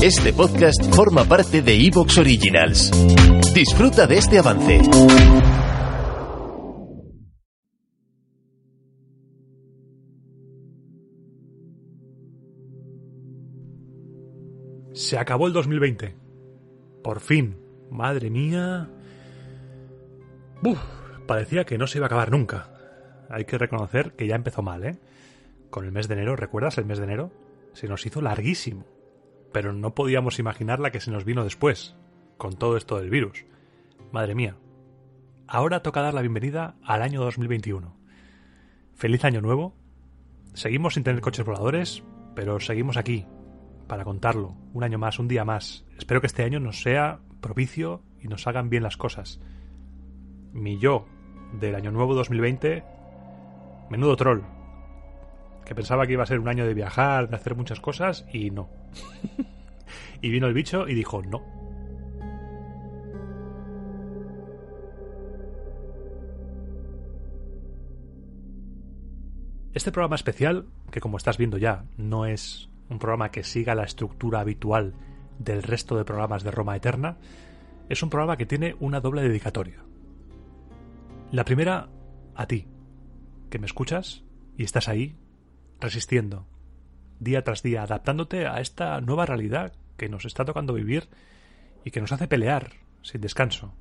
Este podcast forma parte de Evox Originals. Disfruta de este avance. Se acabó el 2020. Por fin. Madre mía. Parecía que no se iba a acabar nunca. Hay que reconocer que ya empezó mal, ¿eh? Con el mes de enero, ¿recuerdas el mes de enero? Se nos hizo larguísimo. Pero no podíamos imaginar la que se nos vino después, con todo esto del virus. Madre mía. Ahora toca dar la bienvenida al año 2021. Feliz año nuevo. Seguimos sin tener coches voladores, pero seguimos aquí, para contarlo, un año más, un día más. Espero que este año nos sea propicio y nos hagan bien las cosas. Mi yo del año nuevo 2020, menudo troll, que pensaba que iba a ser un año de viajar, de hacer muchas cosas, y no. y vino el bicho y dijo no. Este programa especial, que como estás viendo ya, no es un programa que siga la estructura habitual del resto de programas de Roma Eterna, es un programa que tiene una doble dedicatoria. La primera, a ti, que me escuchas y estás ahí, resistiendo, día tras día, adaptándote a esta nueva realidad que nos está tocando vivir y que nos hace pelear sin descanso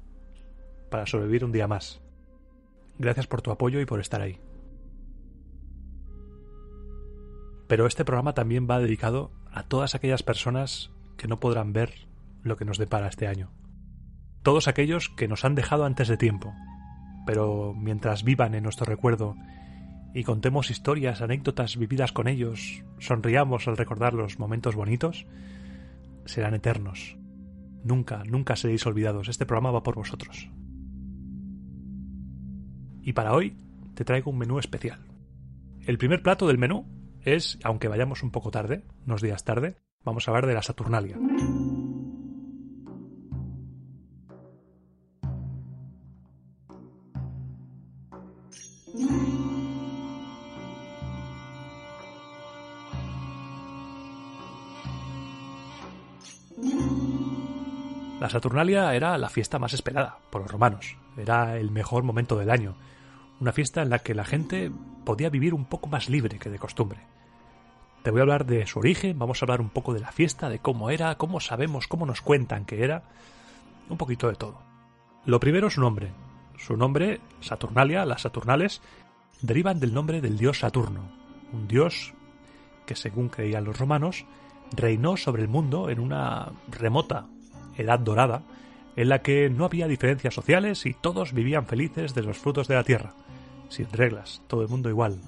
para sobrevivir un día más. Gracias por tu apoyo y por estar ahí. Pero este programa también va dedicado a todas aquellas personas que no podrán ver lo que nos depara este año. Todos aquellos que nos han dejado antes de tiempo, pero mientras vivan en nuestro recuerdo y contemos historias, anécdotas vividas con ellos, sonriamos al recordar los momentos bonitos, serán eternos. Nunca, nunca seréis olvidados. Este programa va por vosotros. Y para hoy te traigo un menú especial. El primer plato del menú es, aunque vayamos un poco tarde, unos días tarde, vamos a hablar de la Saturnalia. La Saturnalia era la fiesta más esperada por los romanos, era el mejor momento del año, una fiesta en la que la gente podía vivir un poco más libre que de costumbre. Te voy a hablar de su origen, vamos a hablar un poco de la fiesta, de cómo era, cómo sabemos, cómo nos cuentan que era, un poquito de todo. Lo primero su nombre. Su nombre, Saturnalia, las Saturnales, derivan del nombre del dios Saturno, un dios que, según creían los romanos, reinó sobre el mundo en una remota edad dorada en la que no había diferencias sociales y todos vivían felices de los frutos de la tierra, sin reglas, todo el mundo igual,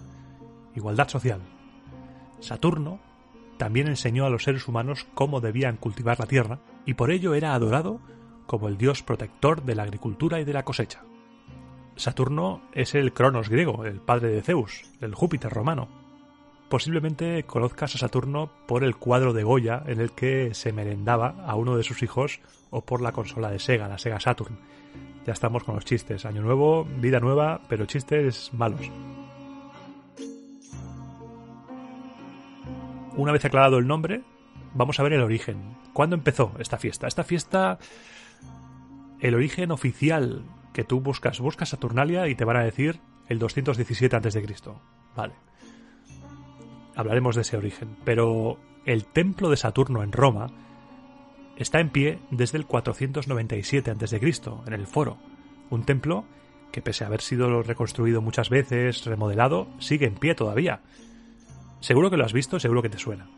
igualdad social. Saturno también enseñó a los seres humanos cómo debían cultivar la tierra y por ello era adorado como el dios protector de la agricultura y de la cosecha. Saturno es el Cronos griego, el padre de Zeus, el Júpiter romano. Posiblemente conozcas a Saturno por el cuadro de Goya en el que se merendaba a uno de sus hijos o por la consola de Sega, la Sega Saturn. Ya estamos con los chistes. Año nuevo, vida nueva, pero chistes malos. Una vez aclarado el nombre, vamos a ver el origen. ¿Cuándo empezó esta fiesta? Esta fiesta, el origen oficial que tú buscas, buscas Saturnalia y te van a decir el 217 a.C. Vale hablaremos de ese origen, pero el templo de Saturno en Roma está en pie desde el 497 a.C., en el Foro, un templo que pese a haber sido reconstruido muchas veces, remodelado, sigue en pie todavía. Seguro que lo has visto, seguro que te suena.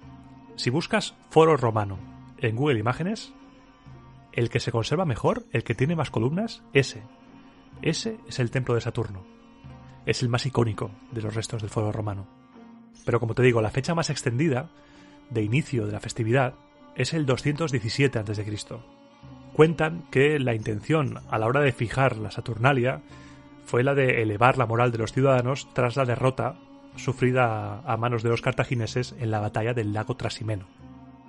Si buscas Foro Romano en Google Imágenes, el que se conserva mejor, el que tiene más columnas, ese. Ese es el templo de Saturno. Es el más icónico de los restos del Foro Romano. Pero como te digo, la fecha más extendida de inicio de la festividad es el 217 a.C. Cuentan que la intención a la hora de fijar la Saturnalia fue la de elevar la moral de los ciudadanos tras la derrota sufrida a manos de los cartagineses en la batalla del lago Trasimeno.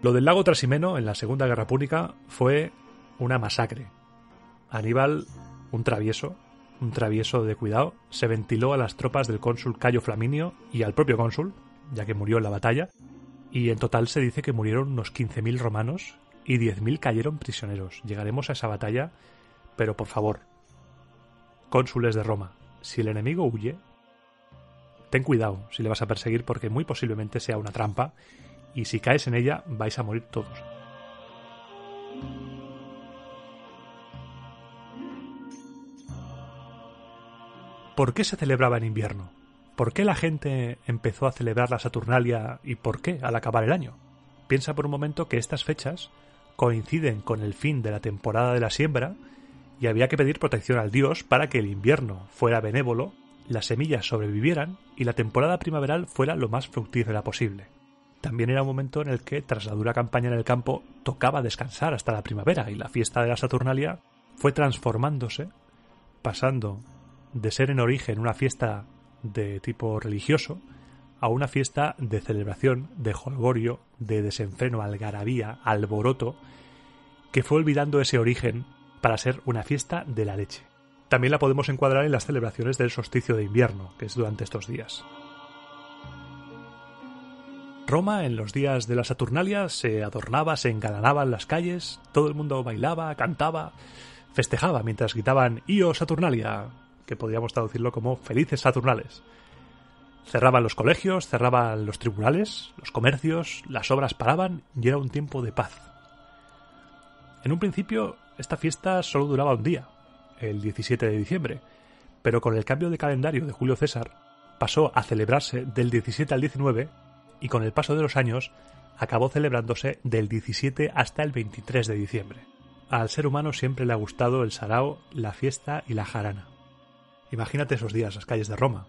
Lo del lago Trasimeno en la Segunda Guerra Púnica fue una masacre. Aníbal, un travieso, un travieso de cuidado, se ventiló a las tropas del cónsul Cayo Flaminio y al propio cónsul, ya que murió en la batalla, Y en total se dice que murieron unos 15.000 romanos y 10.000 cayeron prisioneros. Llegaremos a esa batalla, pero por favor, cónsules de Roma, si el enemigo huye, ten cuidado si le vas a perseguir porque muy posiblemente sea una trampa y si caes en ella vais a morir todos. ¿Por qué se celebraba en invierno? ¿Por qué la gente empezó a celebrar la Saturnalia y por qué al acabar el año? Piensa por un momento que estas fechas coinciden con el fin de la temporada de la siembra y había que pedir protección al dios para que el invierno fuera benévolo, las semillas sobrevivieran y la temporada primaveral fuera lo más fructífera posible. También era un momento en el que, tras la dura campaña en el campo, tocaba descansar hasta la primavera y la fiesta de la Saturnalia fue transformándose, pasando de ser en origen una fiesta de tipo religioso a una fiesta de celebración, de jolgorio, de desenfreno, algarabía, alboroto, que fue olvidando ese origen para ser una fiesta de la leche. También la podemos encuadrar en las celebraciones del solsticio de invierno, que es durante estos días. Roma, en los días de la Saturnalia, se adornaba, se engalanaba en las calles, todo el mundo bailaba, cantaba, festejaba mientras gritaban Io Saturnalia, que podríamos traducirlo como felices Saturnales. Cerraban los colegios, cerraban los tribunales, los comercios, las obras paraban y era un tiempo de paz. En un principio, esta fiesta solo duraba un día, el 17 de diciembre, pero con el cambio de calendario de Julio César, pasó a celebrarse del 17 al 19 y con el paso de los años acabó celebrándose del 17 hasta el 23 de diciembre. Al ser humano siempre le ha gustado el sarao, la fiesta y la jarana. Imagínate esos días, las calles de Roma.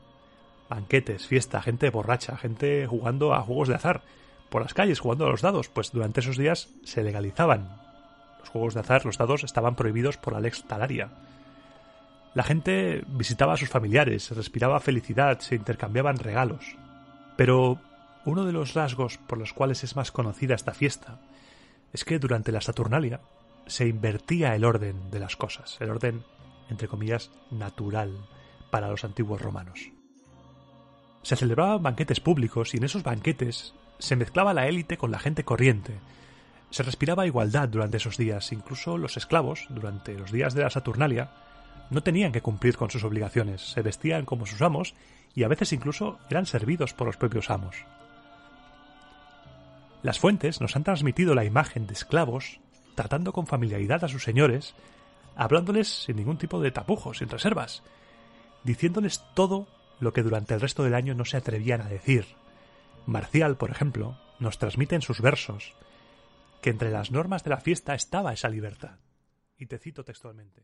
Banquetes, fiesta, gente borracha, gente jugando a juegos de azar. Por las calles jugando a los dados, pues durante esos días se legalizaban. Los juegos de azar, los dados, estaban prohibidos por la lex talaria. La gente visitaba a sus familiares, respiraba felicidad, se intercambiaban regalos. Pero uno de los rasgos por los cuales es más conocida esta fiesta es que durante la Saturnalia se invertía el orden de las cosas, el orden entre comillas, natural para los antiguos romanos. Se celebraban banquetes públicos y en esos banquetes se mezclaba la élite con la gente corriente. Se respiraba igualdad durante esos días, incluso los esclavos, durante los días de la Saturnalia, no tenían que cumplir con sus obligaciones, se vestían como sus amos y a veces incluso eran servidos por los propios amos. Las fuentes nos han transmitido la imagen de esclavos tratando con familiaridad a sus señores hablándoles sin ningún tipo de tapujos, sin reservas, diciéndoles todo lo que durante el resto del año no se atrevían a decir. Marcial, por ejemplo, nos transmite en sus versos que entre las normas de la fiesta estaba esa libertad. Y te cito textualmente.